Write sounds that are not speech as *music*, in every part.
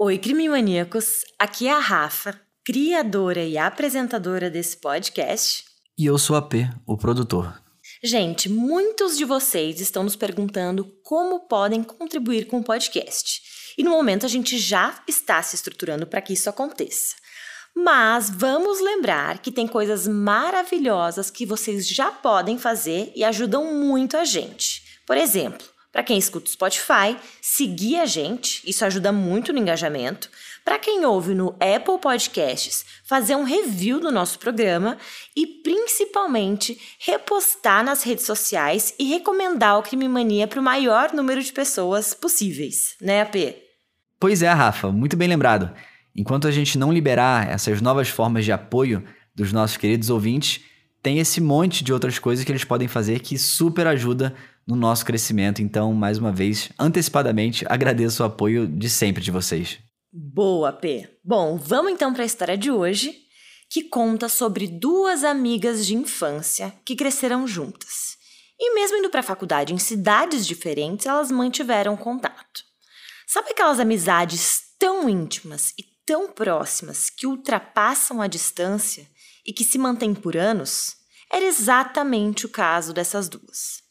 Oi, crime maníacos. Aqui é a Rafa, criadora e apresentadora desse podcast. E eu sou a P, o produtor. Gente, muitos de vocês estão nos perguntando como podem contribuir com o podcast. E no momento a gente já está se estruturando para que isso aconteça. Mas vamos lembrar que tem coisas maravilhosas que vocês já podem fazer e ajudam muito a gente. Por exemplo, para quem escuta o Spotify, seguir a gente, isso ajuda muito no engajamento. Para quem ouve no Apple Podcasts, fazer um review do nosso programa e principalmente repostar nas redes sociais e recomendar o Crime Mania para o maior número de pessoas possíveis, né, AP? Pois é, Rafa, muito bem lembrado. Enquanto a gente não liberar essas novas formas de apoio dos nossos queridos ouvintes, tem esse monte de outras coisas que eles podem fazer que super ajuda no nosso crescimento. Então, mais uma vez, antecipadamente, agradeço o apoio de sempre de vocês. Boa, P. Bom, vamos então para a história de hoje, que conta sobre duas amigas de infância que cresceram juntas. E mesmo indo para a faculdade em cidades diferentes, elas mantiveram contato. Sabe aquelas amizades tão íntimas e tão próximas que ultrapassam a distância e que se mantêm por anos? Era exatamente o caso dessas duas.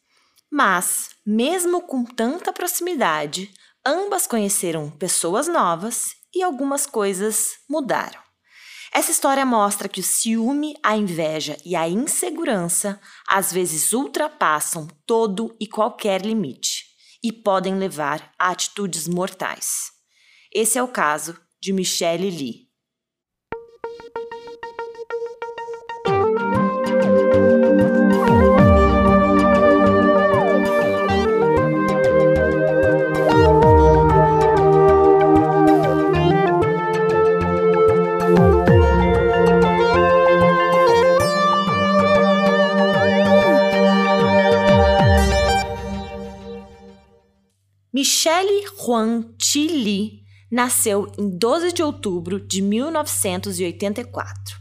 Mas, mesmo com tanta proximidade, ambas conheceram pessoas novas e algumas coisas mudaram. Essa história mostra que o ciúme, a inveja e a insegurança às vezes ultrapassam todo e qualquer limite e podem levar a atitudes mortais. Esse é o caso de Michelle Lee. Chi Li nasceu em 12 de outubro de 1984.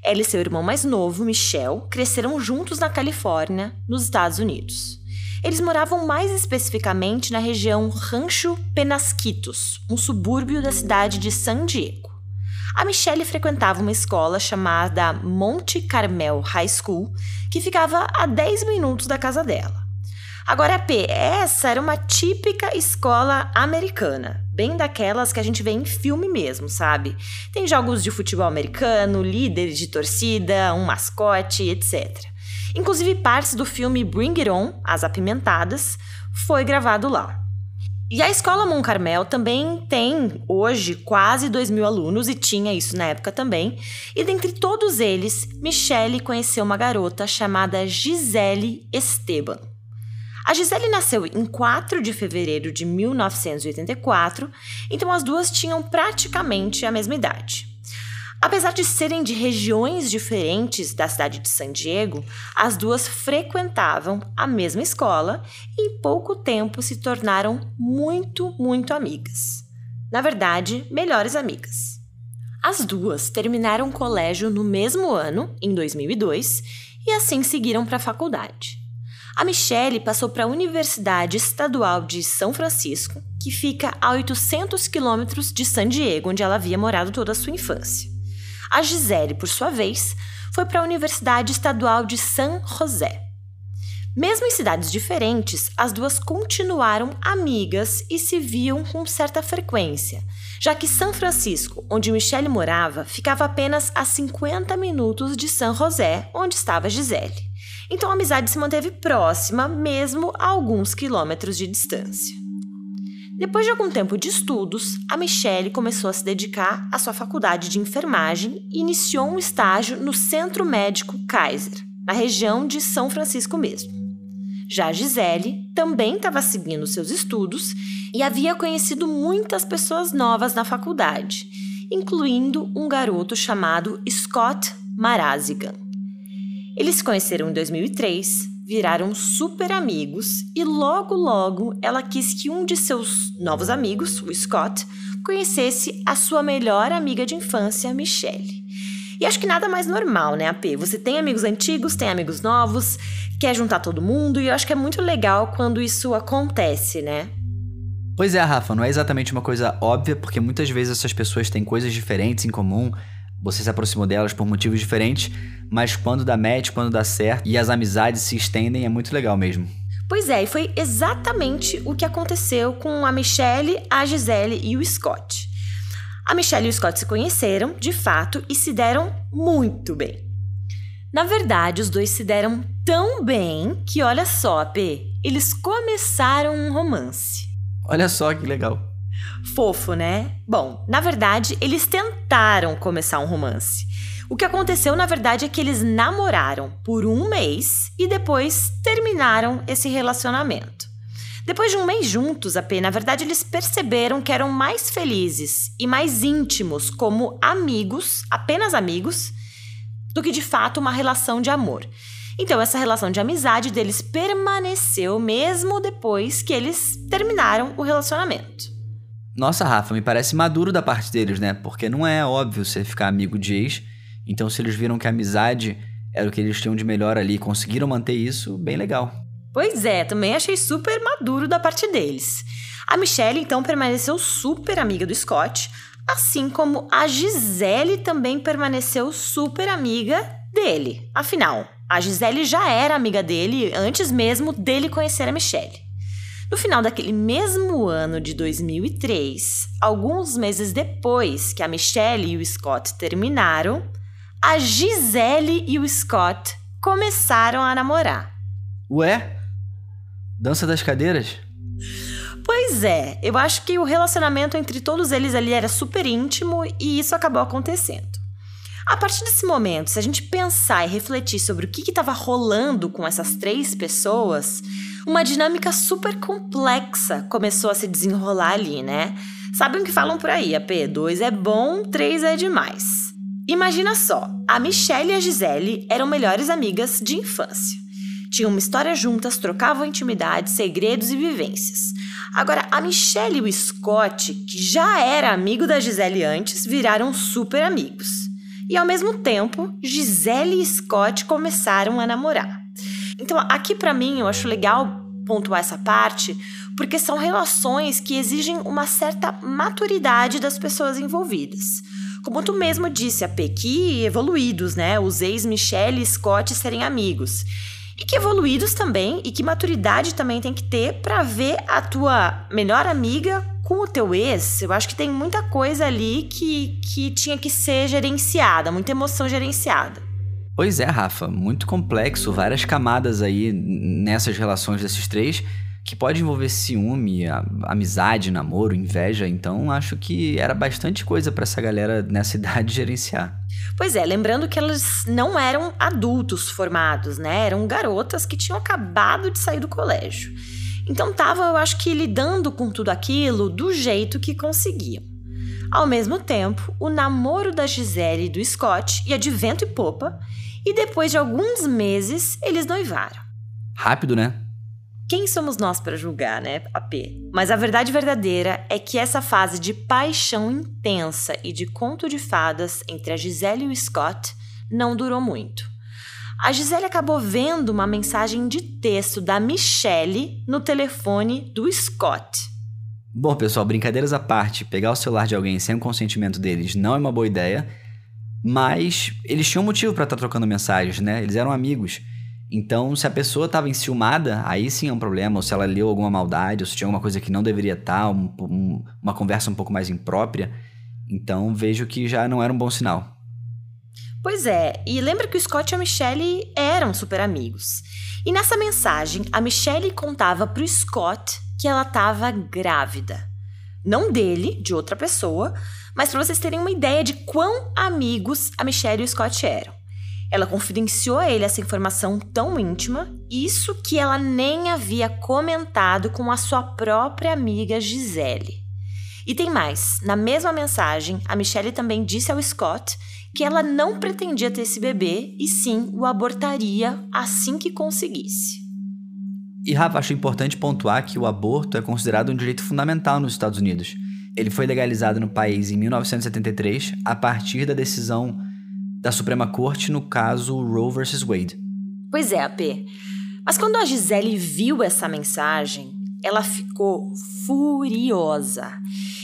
Ela e seu irmão mais novo, Michel, cresceram juntos na Califórnia, nos Estados Unidos. Eles moravam mais especificamente na região Rancho Penasquitos, um subúrbio da cidade de San Diego. A Michelle frequentava uma escola chamada Monte Carmel High School, que ficava a 10 minutos da casa dela. Agora, P, essa era uma típica escola americana, bem daquelas que a gente vê em filme mesmo, sabe? Tem jogos de futebol americano, líderes de torcida, um mascote, etc. Inclusive, partes do filme Bring It On, As Apimentadas, foi gravado lá. E a escola Mon Carmel também tem hoje quase 2 mil alunos e tinha isso na época também. E dentre todos eles, Michelle conheceu uma garota chamada Gisele Esteban. A Gisele nasceu em 4 de fevereiro de 1984, então as duas tinham praticamente a mesma idade. Apesar de serem de regiões diferentes da cidade de San Diego, as duas frequentavam a mesma escola e em pouco tempo se tornaram muito, muito amigas. Na verdade, melhores amigas. As duas terminaram o colégio no mesmo ano, em 2002, e assim seguiram para a faculdade. A Michelle passou para a Universidade Estadual de São Francisco, que fica a 800 quilômetros de San Diego, onde ela havia morado toda a sua infância. A Gisele, por sua vez, foi para a Universidade Estadual de San José. Mesmo em cidades diferentes, as duas continuaram amigas e se viam com certa frequência, já que São Francisco, onde Michelle morava, ficava apenas a 50 minutos de San José, onde estava Gisele. Então a amizade se manteve próxima, mesmo a alguns quilômetros de distância. Depois de algum tempo de estudos, a Michelle começou a se dedicar à sua faculdade de enfermagem e iniciou um estágio no Centro Médico Kaiser, na região de São Francisco mesmo. Já a Gisele também estava seguindo seus estudos e havia conhecido muitas pessoas novas na faculdade, incluindo um garoto chamado Scott Marazigan. Eles se conheceram em 2003, viraram super amigos e logo logo ela quis que um de seus novos amigos, o Scott, conhecesse a sua melhor amiga de infância, Michelle. E acho que nada mais normal, né, AP? Você tem amigos antigos, tem amigos novos, quer juntar todo mundo, e eu acho que é muito legal quando isso acontece, né? Pois é, Rafa, não é exatamente uma coisa óbvia, porque muitas vezes essas pessoas têm coisas diferentes em comum, você se aproximou delas por motivos diferentes, mas quando dá match, quando dá certo e as amizades se estendem, é muito legal mesmo. Pois é, e foi exatamente o que aconteceu com a Michelle, a Gisele e o Scott. A Michelle e o Scott se conheceram, de fato, e se deram muito bem. Na verdade, os dois se deram tão bem que, olha só, P, eles começaram um romance. Olha só que legal. Fofo, né? Bom, na verdade, eles tentaram começar um romance. O que aconteceu, na verdade, é que eles namoraram por um mês e depois terminaram esse relacionamento. Depois de um mês juntos, AP, na verdade, eles perceberam que eram mais felizes e mais íntimos como amigos, apenas amigos, do que de fato uma relação de amor. Então, essa relação de amizade deles permaneceu mesmo depois que eles terminaram o relacionamento. Nossa, Rafa, me parece maduro da parte deles, né? Porque não é óbvio você ficar amigo de ex então, se eles viram que a amizade era o que eles tinham de melhor ali, conseguiram manter isso, bem legal. Pois é, também achei super maduro da parte deles. A Michelle, então, permaneceu super amiga do Scott, assim como a Gisele também permaneceu super amiga dele. Afinal, a Gisele já era amiga dele antes mesmo dele conhecer a Michelle. No final daquele mesmo ano de 2003, alguns meses depois que a Michelle e o Scott terminaram, a Gisele e o Scott começaram a namorar. Ué? Dança das cadeiras? Pois é, eu acho que o relacionamento entre todos eles ali era super íntimo e isso acabou acontecendo. A partir desse momento, se a gente pensar e refletir sobre o que estava rolando com essas três pessoas, uma dinâmica super complexa começou a se desenrolar ali, né? Sabem o que falam por aí? A P2 é bom, 3 é demais. Imagina só, a Michelle e a Gisele eram melhores amigas de infância. Tinham uma história juntas, trocavam intimidades, segredos e vivências. Agora, a Michelle e o Scott, que já era amigo da Gisele antes, viraram super amigos. E ao mesmo tempo, Gisele e Scott começaram a namorar. Então, aqui para mim, eu acho legal pontuar essa parte, porque são relações que exigem uma certa maturidade das pessoas envolvidas. Como tu mesmo disse, a que evoluídos, né? Os ex-Michelle e Scott serem amigos. E que evoluídos também, e que maturidade também tem que ter para ver a tua melhor amiga com o teu ex. Eu acho que tem muita coisa ali que, que tinha que ser gerenciada, muita emoção gerenciada. Pois é, Rafa, muito complexo, várias camadas aí nessas relações desses três que pode envolver ciúme, amizade, namoro, inveja. Então, acho que era bastante coisa para essa galera nessa *laughs* idade gerenciar. Pois é, lembrando que elas não eram adultos formados, né? Eram garotas que tinham acabado de sair do colégio. Então, tava, eu acho que lidando com tudo aquilo do jeito que conseguiam. Ao mesmo tempo, o namoro da Gisele e do Scott ia de vento e popa, e depois de alguns meses, eles noivaram. Rápido, né? Quem somos nós para julgar, né, AP? Mas a verdade verdadeira é que essa fase de paixão intensa e de conto de fadas entre a Gisele e o Scott não durou muito. A Gisele acabou vendo uma mensagem de texto da Michelle no telefone do Scott. Bom, pessoal, brincadeiras à parte, pegar o celular de alguém sem o consentimento deles não é uma boa ideia, mas eles tinham motivo para estar tá trocando mensagens, né? Eles eram amigos. Então, se a pessoa estava enciumada, aí sim é um problema, ou se ela leu alguma maldade, ou se tinha alguma coisa que não deveria estar, tá, um, um, uma conversa um pouco mais imprópria, então vejo que já não era um bom sinal. Pois é, e lembra que o Scott e a Michelle eram super amigos. E nessa mensagem, a Michelle contava pro Scott que ela estava grávida. Não dele, de outra pessoa, mas para vocês terem uma ideia de quão amigos a Michelle e o Scott eram. Ela confidenciou a ele essa informação tão íntima, isso que ela nem havia comentado com a sua própria amiga Gisele. E tem mais: na mesma mensagem, a Michelle também disse ao Scott que ela não pretendia ter esse bebê e sim o abortaria assim que conseguisse. E Rafa, acho importante pontuar que o aborto é considerado um direito fundamental nos Estados Unidos. Ele foi legalizado no país em 1973 a partir da decisão da Suprema Corte no caso Roe vs. Wade. Pois é, AP. Mas quando a Gisele viu essa mensagem, ela ficou furiosa.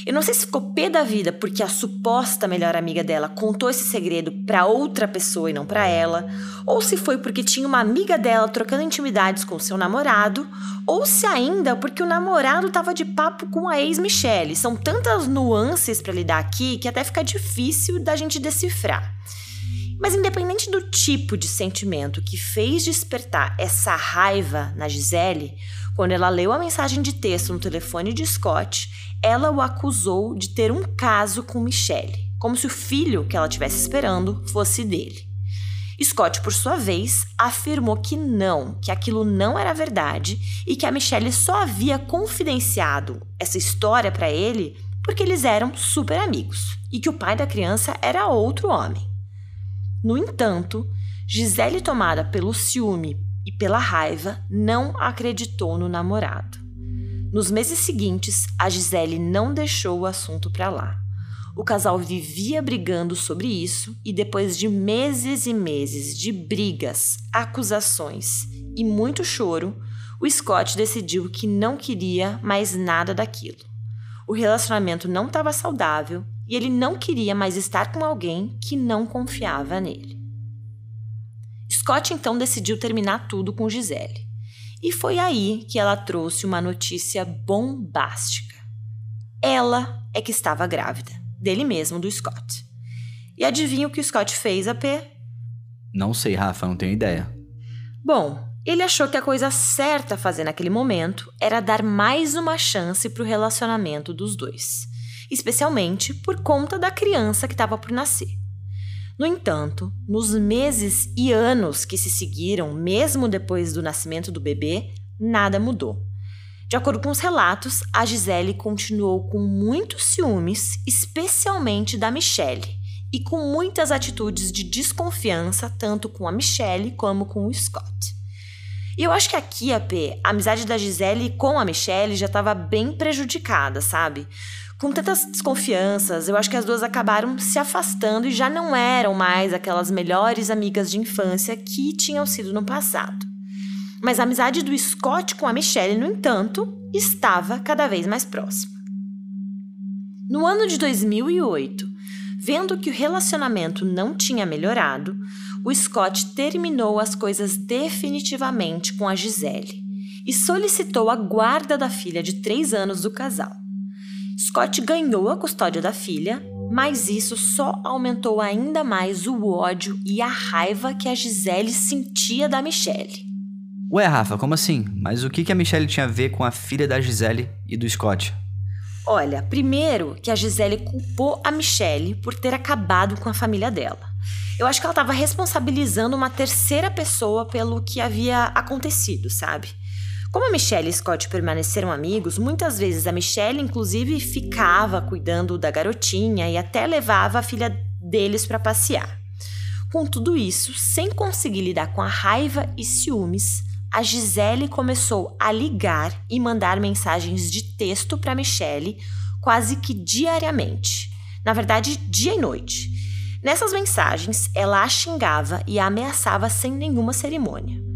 Eu não sei se ficou pé da vida porque a suposta melhor amiga dela contou esse segredo para outra pessoa e não para ela, ou se foi porque tinha uma amiga dela trocando intimidades com seu namorado, ou se ainda porque o namorado estava de papo com a ex Michelle. São tantas nuances para lidar aqui que até fica difícil da gente decifrar. Mas independente do tipo de sentimento que fez despertar essa raiva na Gisele, quando ela leu a mensagem de texto no telefone de Scott, ela o acusou de ter um caso com Michelle, como se o filho que ela estivesse esperando fosse dele. Scott, por sua vez, afirmou que não, que aquilo não era verdade e que a Michelle só havia confidenciado essa história para ele porque eles eram super amigos e que o pai da criança era outro homem. No entanto, Gisele, tomada pelo ciúme e pela raiva, não acreditou no namorado. Nos meses seguintes, a Gisele não deixou o assunto para lá. O casal vivia brigando sobre isso e depois de meses e meses de brigas, acusações e muito choro, o Scott decidiu que não queria mais nada daquilo. O relacionamento não estava saudável e ele não queria mais estar com alguém que não confiava nele. Scott então decidiu terminar tudo com Gisele. E foi aí que ela trouxe uma notícia bombástica. Ela é que estava grávida, dele mesmo, do Scott. E adivinha o que o Scott fez, AP? Não sei, Rafa, não tenho ideia. Bom, ele achou que a coisa certa a fazer naquele momento era dar mais uma chance para o relacionamento dos dois especialmente por conta da criança que estava por nascer. No entanto, nos meses e anos que se seguiram, mesmo depois do nascimento do bebê, nada mudou. De acordo com os relatos, a Gisele continuou com muitos ciúmes, especialmente da Michelle, e com muitas atitudes de desconfiança, tanto com a Michelle como com o Scott. E eu acho que aqui, AP, a amizade da Gisele com a Michelle já estava bem prejudicada, sabe? Com tantas desconfianças, eu acho que as duas acabaram se afastando e já não eram mais aquelas melhores amigas de infância que tinham sido no passado. Mas a amizade do Scott com a Michelle, no entanto, estava cada vez mais próxima. No ano de 2008, vendo que o relacionamento não tinha melhorado, o Scott terminou as coisas definitivamente com a Gisele e solicitou a guarda da filha de três anos do casal. Scott ganhou a custódia da filha, mas isso só aumentou ainda mais o ódio e a raiva que a Gisele sentia da Michelle. Ué, Rafa, como assim? Mas o que a Michelle tinha a ver com a filha da Gisele e do Scott? Olha, primeiro que a Gisele culpou a Michelle por ter acabado com a família dela. Eu acho que ela estava responsabilizando uma terceira pessoa pelo que havia acontecido, sabe? Como Michelle e Scott permaneceram amigos, muitas vezes a Michelle, inclusive, ficava cuidando da garotinha e até levava a filha deles para passear. Com tudo isso, sem conseguir lidar com a raiva e ciúmes, a Gisele começou a ligar e mandar mensagens de texto para Michelle quase que diariamente. Na verdade, dia e noite. Nessas mensagens, ela a xingava e a ameaçava sem nenhuma cerimônia.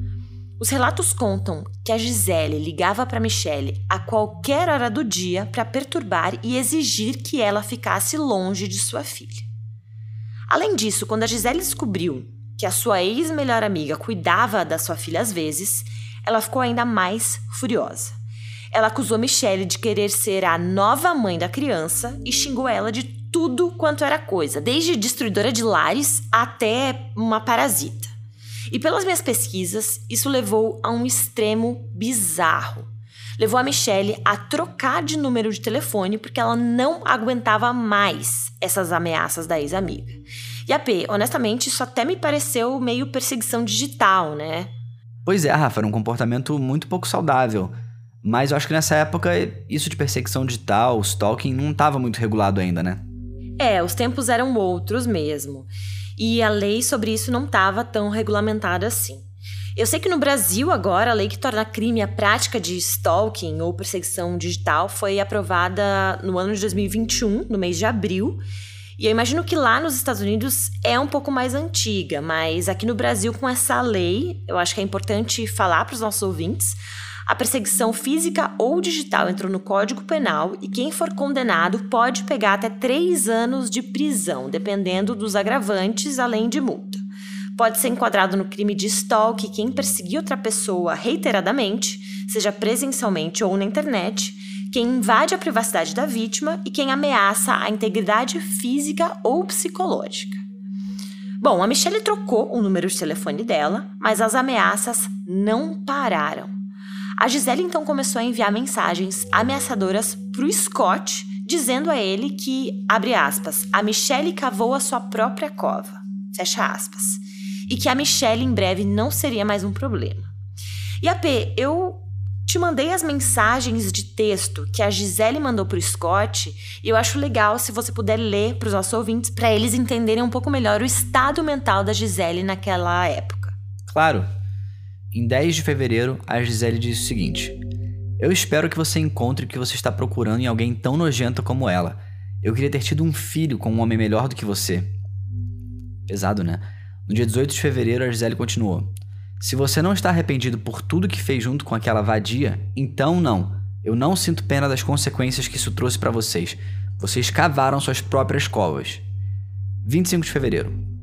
Os relatos contam que a Gisele ligava para Michelle a qualquer hora do dia para perturbar e exigir que ela ficasse longe de sua filha. Além disso, quando a Gisele descobriu que a sua ex-melhor amiga cuidava da sua filha às vezes, ela ficou ainda mais furiosa. Ela acusou Michelle de querer ser a nova mãe da criança e xingou ela de tudo quanto era coisa, desde destruidora de lares até uma parasita. E pelas minhas pesquisas, isso levou a um extremo bizarro. Levou a Michelle a trocar de número de telefone porque ela não aguentava mais essas ameaças da ex-amiga. E a P, honestamente, isso até me pareceu meio perseguição digital, né? Pois é, Rafa, era um comportamento muito pouco saudável. Mas eu acho que nessa época, isso de perseguição digital, stalking, não estava muito regulado ainda, né? É, os tempos eram outros mesmo e a lei sobre isso não estava tão regulamentada assim. Eu sei que no Brasil agora a lei que torna crime a prática de stalking ou perseguição digital foi aprovada no ano de 2021, no mês de abril. E eu imagino que lá nos Estados Unidos é um pouco mais antiga, mas aqui no Brasil com essa lei, eu acho que é importante falar para os nossos ouvintes, A perseguição física ou digital entrou no Código Penal e quem for condenado pode pegar até três anos de prisão, dependendo dos agravantes, além de multa. Pode ser enquadrado no crime de stalk quem perseguir outra pessoa reiteradamente, seja presencialmente ou na internet, quem invade a privacidade da vítima e quem ameaça a integridade física ou psicológica. Bom, a Michelle trocou o número de telefone dela, mas as ameaças não pararam. A Gisele então começou a enviar mensagens ameaçadoras para o Scott, dizendo a ele que, abre aspas, a Michelle cavou a sua própria cova, fecha aspas, e que a Michelle em breve não seria mais um problema. E a P, eu te mandei as mensagens de texto que a Gisele mandou para o Scott e eu acho legal se você puder ler para os nossos ouvintes para eles entenderem um pouco melhor o estado mental da Gisele naquela época. Claro. Em 10 de fevereiro, a Gisele disse o seguinte: Eu espero que você encontre o que você está procurando em alguém tão nojento como ela. Eu queria ter tido um filho com um homem melhor do que você. Pesado, né? No dia 18 de fevereiro, a Gisele continuou: Se você não está arrependido por tudo que fez junto com aquela vadia, então não. Eu não sinto pena das consequências que isso trouxe para vocês. Vocês cavaram suas próprias covas. 25 de fevereiro.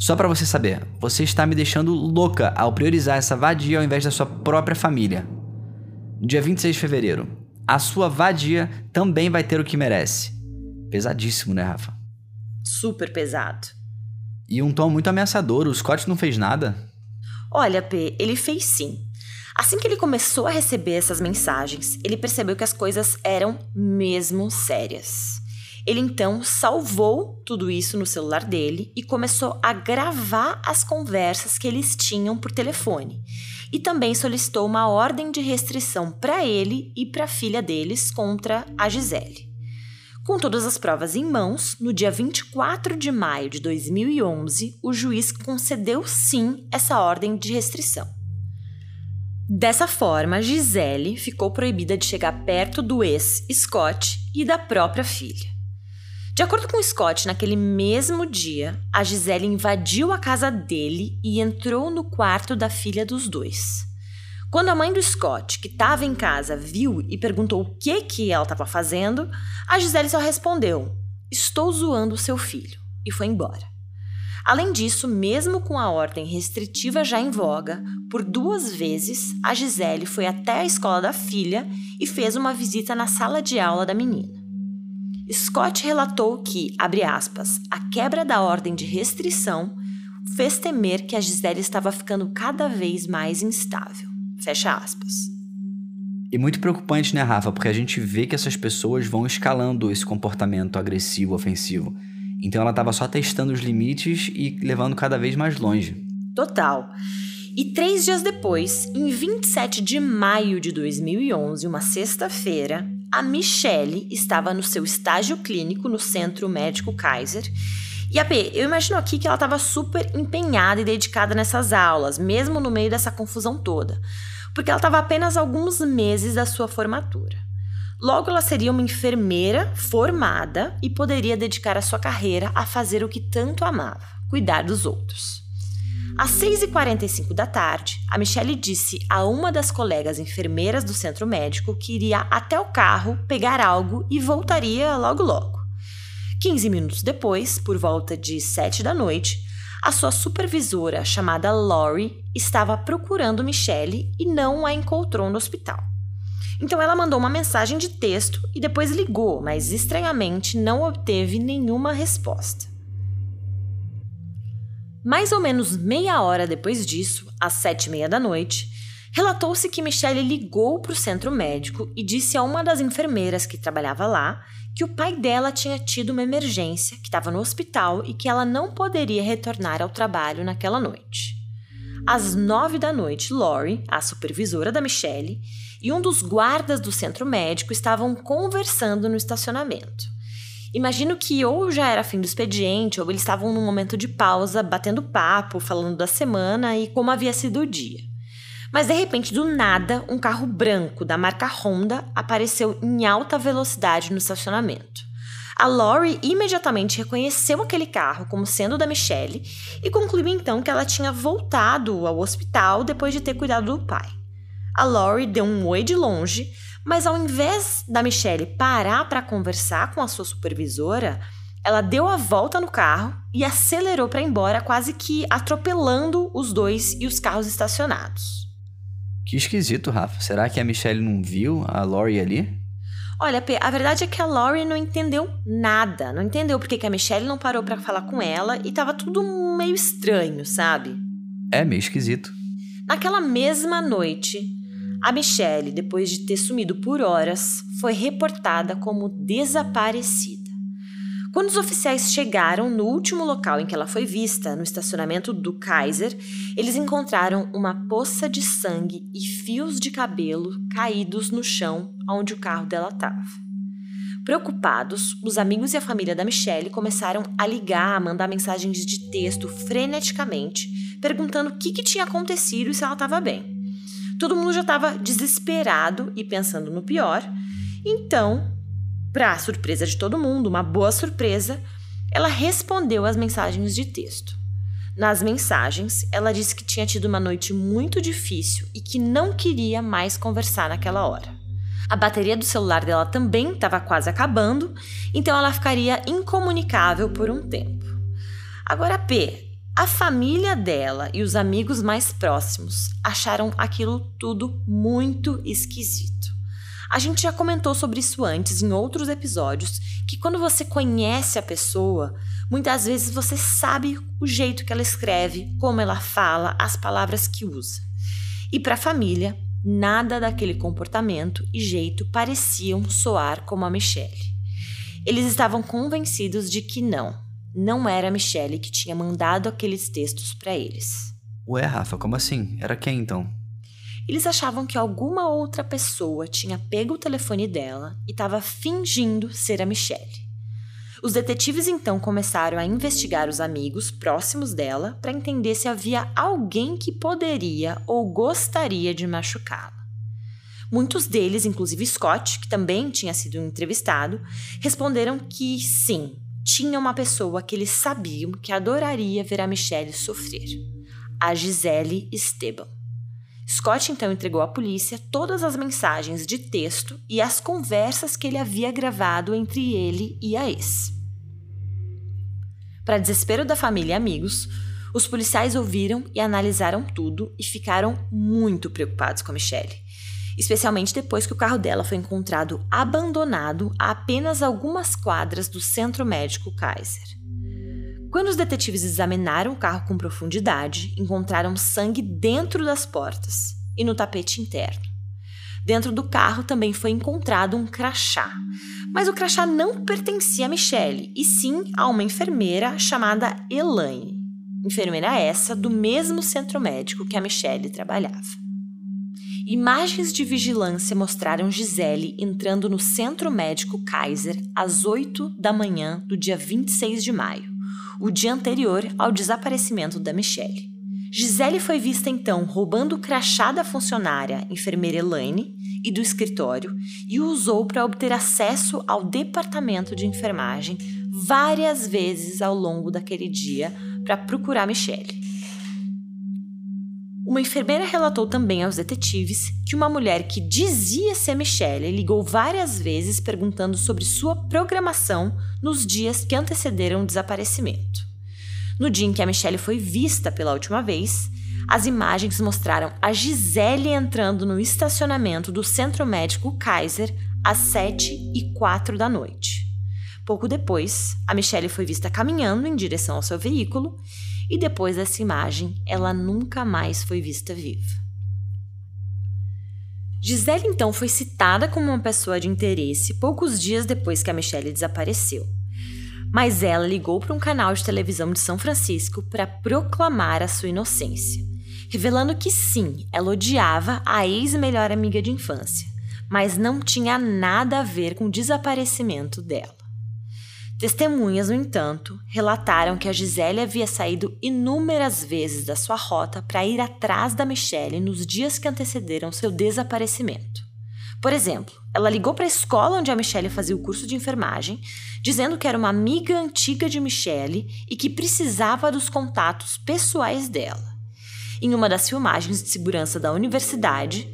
Só para você saber, você está me deixando louca ao priorizar essa vadia ao invés da sua própria família. Dia 26 de fevereiro, a sua vadia também vai ter o que merece. Pesadíssimo, né, Rafa? Super pesado. E um tom muito ameaçador. O Scott não fez nada? Olha, P, ele fez sim. Assim que ele começou a receber essas mensagens, ele percebeu que as coisas eram mesmo sérias. Ele então salvou tudo isso no celular dele e começou a gravar as conversas que eles tinham por telefone. E também solicitou uma ordem de restrição para ele e para a filha deles contra a Gisele. Com todas as provas em mãos, no dia 24 de maio de 2011, o juiz concedeu sim essa ordem de restrição. Dessa forma, Gisele ficou proibida de chegar perto do ex Scott e da própria filha. De acordo com Scott, naquele mesmo dia, a Gisele invadiu a casa dele e entrou no quarto da filha dos dois. Quando a mãe do Scott, que estava em casa, viu e perguntou o que que ela estava fazendo, a Gisele só respondeu: "Estou zoando seu filho" e foi embora. Além disso, mesmo com a ordem restritiva já em voga, por duas vezes a Gisele foi até a escola da filha e fez uma visita na sala de aula da menina. Scott relatou que, abre aspas, a quebra da ordem de restrição fez temer que a Gisele estava ficando cada vez mais instável. Fecha aspas. E muito preocupante, né, Rafa? Porque a gente vê que essas pessoas vão escalando esse comportamento agressivo, ofensivo. Então ela estava só testando os limites e levando cada vez mais longe. Total. E três dias depois, em 27 de maio de 2011, uma sexta-feira, a Michelle estava no seu estágio clínico no Centro Médico Kaiser. E a P, eu imagino aqui que ela estava super empenhada e dedicada nessas aulas, mesmo no meio dessa confusão toda, porque ela estava apenas alguns meses da sua formatura. Logo, ela seria uma enfermeira formada e poderia dedicar a sua carreira a fazer o que tanto amava: cuidar dos outros. Às 6h45 da tarde, a Michelle disse a uma das colegas enfermeiras do centro médico que iria até o carro pegar algo e voltaria logo logo. 15 minutos depois, por volta de 7 da noite, a sua supervisora, chamada Lori, estava procurando Michelle e não a encontrou no hospital. Então ela mandou uma mensagem de texto e depois ligou, mas estranhamente não obteve nenhuma resposta. Mais ou menos meia hora depois disso, às sete e meia da noite, relatou-se que Michelle ligou para o centro médico e disse a uma das enfermeiras que trabalhava lá que o pai dela tinha tido uma emergência, que estava no hospital e que ela não poderia retornar ao trabalho naquela noite. Às nove da noite, Lori, a supervisora da Michelle, e um dos guardas do centro médico estavam conversando no estacionamento. Imagino que ou já era fim do expediente, ou eles estavam num momento de pausa, batendo papo, falando da semana e como havia sido o dia. Mas de repente, do nada, um carro branco da marca Honda apareceu em alta velocidade no estacionamento. A Lori imediatamente reconheceu aquele carro como sendo da Michelle e concluiu então que ela tinha voltado ao hospital depois de ter cuidado do pai. A Lori deu um oi de longe, mas ao invés da Michelle parar para conversar com a sua supervisora, ela deu a volta no carro e acelerou para ir embora, quase que atropelando os dois e os carros estacionados. Que esquisito, Rafa. Será que a Michelle não viu a Lori ali? Olha, P, a verdade é que a Lori não entendeu nada. Não entendeu porque que a Michelle não parou para falar com ela e tava tudo meio estranho, sabe? É meio esquisito. Naquela mesma noite, a Michelle, depois de ter sumido por horas, foi reportada como desaparecida. Quando os oficiais chegaram no último local em que ela foi vista, no estacionamento do Kaiser, eles encontraram uma poça de sangue e fios de cabelo caídos no chão onde o carro dela estava. Preocupados, os amigos e a família da Michelle começaram a ligar, a mandar mensagens de texto freneticamente, perguntando o que, que tinha acontecido e se ela estava bem. Todo mundo já estava desesperado e pensando no pior, então para surpresa de todo mundo, uma boa surpresa, ela respondeu às mensagens de texto. Nas mensagens, ela disse que tinha tido uma noite muito difícil e que não queria mais conversar naquela hora. A bateria do celular dela também estava quase acabando, então ela ficaria incomunicável por um tempo. Agora, P, a família dela e os amigos mais próximos acharam aquilo tudo muito esquisito. A gente já comentou sobre isso antes em outros episódios, que quando você conhece a pessoa, muitas vezes você sabe o jeito que ela escreve, como ela fala, as palavras que usa. E para a família, nada daquele comportamento e jeito pareciam soar como a Michelle. Eles estavam convencidos de que não, não era a Michelle que tinha mandado aqueles textos para eles. Ué, Rafa, como assim? Era quem então? Eles achavam que alguma outra pessoa tinha pego o telefone dela e estava fingindo ser a Michelle. Os detetives então começaram a investigar os amigos próximos dela para entender se havia alguém que poderia ou gostaria de machucá-la. Muitos deles, inclusive Scott, que também tinha sido entrevistado, responderam que sim, tinha uma pessoa que eles sabiam que adoraria ver a Michelle sofrer: a Gisele Esteban. Scott então entregou à polícia todas as mensagens de texto e as conversas que ele havia gravado entre ele e a ex. Para desespero da família e amigos, os policiais ouviram e analisaram tudo e ficaram muito preocupados com a Michelle, especialmente depois que o carro dela foi encontrado abandonado a apenas algumas quadras do Centro Médico Kaiser. Quando os detetives examinaram o carro com profundidade, encontraram sangue dentro das portas e no tapete interno. Dentro do carro também foi encontrado um crachá, mas o crachá não pertencia a Michelle, e sim a uma enfermeira chamada Elaine. Enfermeira essa do mesmo centro médico que a Michelle trabalhava. Imagens de vigilância mostraram Gisele entrando no centro médico Kaiser às 8 da manhã do dia 26 de maio o dia anterior ao desaparecimento da Michelle. Gisele foi vista então roubando o crachá da funcionária enfermeira Elaine e do escritório e o usou para obter acesso ao departamento de enfermagem várias vezes ao longo daquele dia para procurar Michelle. Uma enfermeira relatou também aos detetives que uma mulher que dizia ser Michelle ligou várias vezes perguntando sobre sua programação nos dias que antecederam o desaparecimento. No dia em que a Michelle foi vista pela última vez, as imagens mostraram a Gisele entrando no estacionamento do Centro Médico Kaiser às 7 e 4 da noite. Pouco depois, a Michelle foi vista caminhando em direção ao seu veículo e depois dessa imagem, ela nunca mais foi vista viva. Gisele então foi citada como uma pessoa de interesse poucos dias depois que a Michelle desapareceu. Mas ela ligou para um canal de televisão de São Francisco para proclamar a sua inocência, revelando que sim, ela odiava a ex-melhor amiga de infância, mas não tinha nada a ver com o desaparecimento dela. Testemunhas, no entanto, relataram que a Gisele havia saído inúmeras vezes da sua rota para ir atrás da Michelle nos dias que antecederam seu desaparecimento. Por exemplo, ela ligou para a escola onde a Michelle fazia o curso de enfermagem, dizendo que era uma amiga antiga de Michelle e que precisava dos contatos pessoais dela. Em uma das filmagens de segurança da universidade,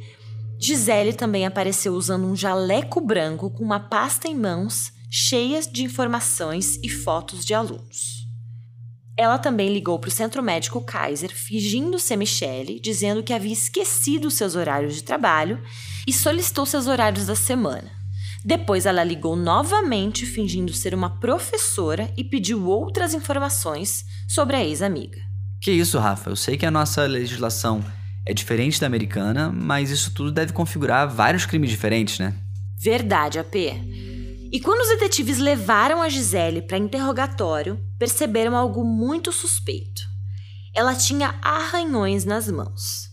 Gisele também apareceu usando um jaleco branco com uma pasta em mãos cheias de informações e fotos de alunos. Ela também ligou para o centro médico Kaiser, fingindo ser Michelle, dizendo que havia esquecido seus horários de trabalho e solicitou seus horários da semana. Depois ela ligou novamente, fingindo ser uma professora e pediu outras informações sobre a ex-amiga. Que isso, Rafa? Eu sei que a nossa legislação é diferente da americana, mas isso tudo deve configurar vários crimes diferentes, né? Verdade, AP. E quando os detetives levaram a Gisele para interrogatório, perceberam algo muito suspeito. Ela tinha arranhões nas mãos.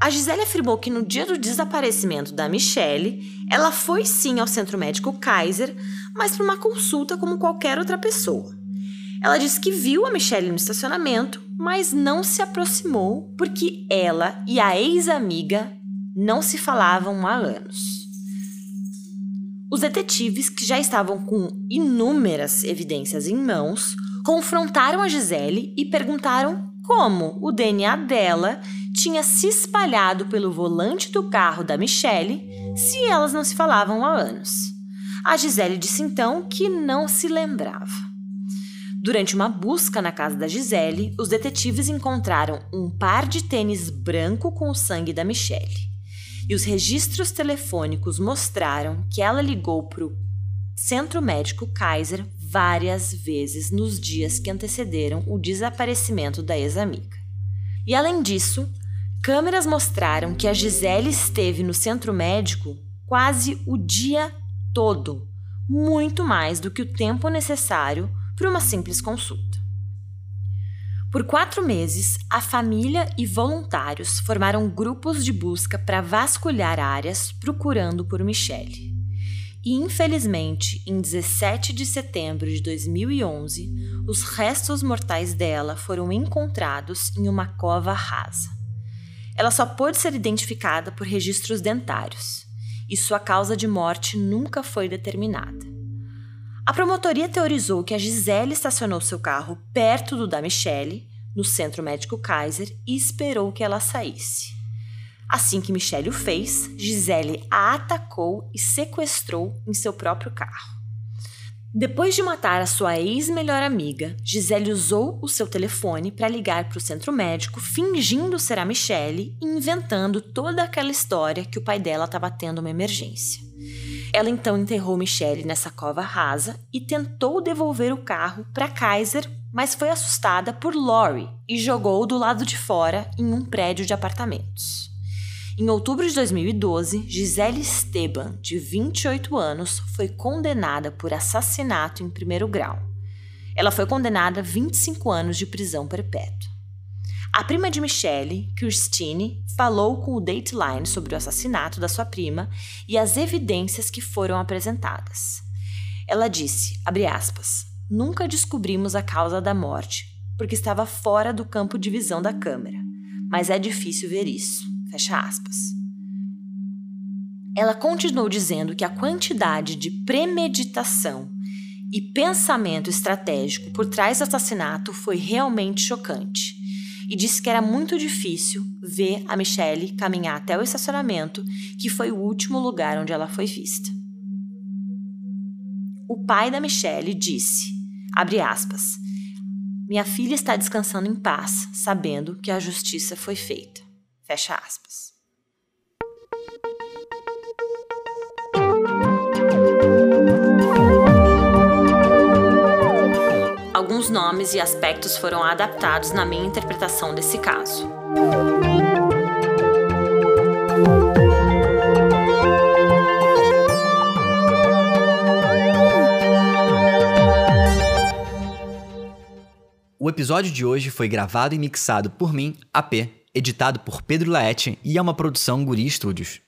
A Gisele afirmou que no dia do desaparecimento da Michelle, ela foi sim ao centro médico Kaiser, mas para uma consulta como qualquer outra pessoa. Ela disse que viu a Michelle no estacionamento, mas não se aproximou porque ela e a ex-amiga não se falavam há anos. Os detetives, que já estavam com inúmeras evidências em mãos, confrontaram a Gisele e perguntaram como o DNA dela tinha se espalhado pelo volante do carro da Michelle se elas não se falavam há anos. A Gisele disse então que não se lembrava. Durante uma busca na casa da Gisele, os detetives encontraram um par de tênis branco com o sangue da Michelle. E os registros telefônicos mostraram que ela ligou para o Centro Médico Kaiser várias vezes nos dias que antecederam o desaparecimento da ex-amiga. E além disso, Câmeras mostraram que a Gisele esteve no centro médico quase o dia todo, muito mais do que o tempo necessário para uma simples consulta. Por quatro meses, a família e voluntários formaram grupos de busca para vasculhar áreas procurando por Michelle. E infelizmente, em 17 de setembro de 2011, os restos mortais dela foram encontrados em uma cova rasa. Ela só pôde ser identificada por registros dentários e sua causa de morte nunca foi determinada. A promotoria teorizou que a Gisele estacionou seu carro perto do da Michelle, no centro médico Kaiser, e esperou que ela saísse. Assim que Michelle o fez, Gisele a atacou e sequestrou em seu próprio carro. Depois de matar a sua ex-melhor amiga, Gisele usou o seu telefone para ligar para o centro médico, fingindo ser a Michelle e inventando toda aquela história que o pai dela estava tendo uma emergência. Ela então enterrou Michelle nessa cova rasa e tentou devolver o carro para Kaiser, mas foi assustada por Lori e jogou do lado de fora em um prédio de apartamentos. Em outubro de 2012, Gisele Esteban, de 28 anos, foi condenada por assassinato em primeiro grau. Ela foi condenada a 25 anos de prisão perpétua. A prima de Michelle, Christine, falou com o Dateline sobre o assassinato da sua prima e as evidências que foram apresentadas. Ela disse, aspas, nunca descobrimos a causa da morte, porque estava fora do campo de visão da câmera, mas é difícil ver isso. Fecha aspas. Ela continuou dizendo que a quantidade de premeditação e pensamento estratégico por trás do assassinato foi realmente chocante e disse que era muito difícil ver a Michelle caminhar até o estacionamento, que foi o último lugar onde ela foi vista. O pai da Michelle disse, aspas, minha filha está descansando em paz, sabendo que a justiça foi feita. Fecha aspas. Alguns nomes e aspectos foram adaptados na minha interpretação desse caso. O episódio de hoje foi gravado e mixado por mim, AP, editado por Pedro Laete e é uma produção Guri Studios.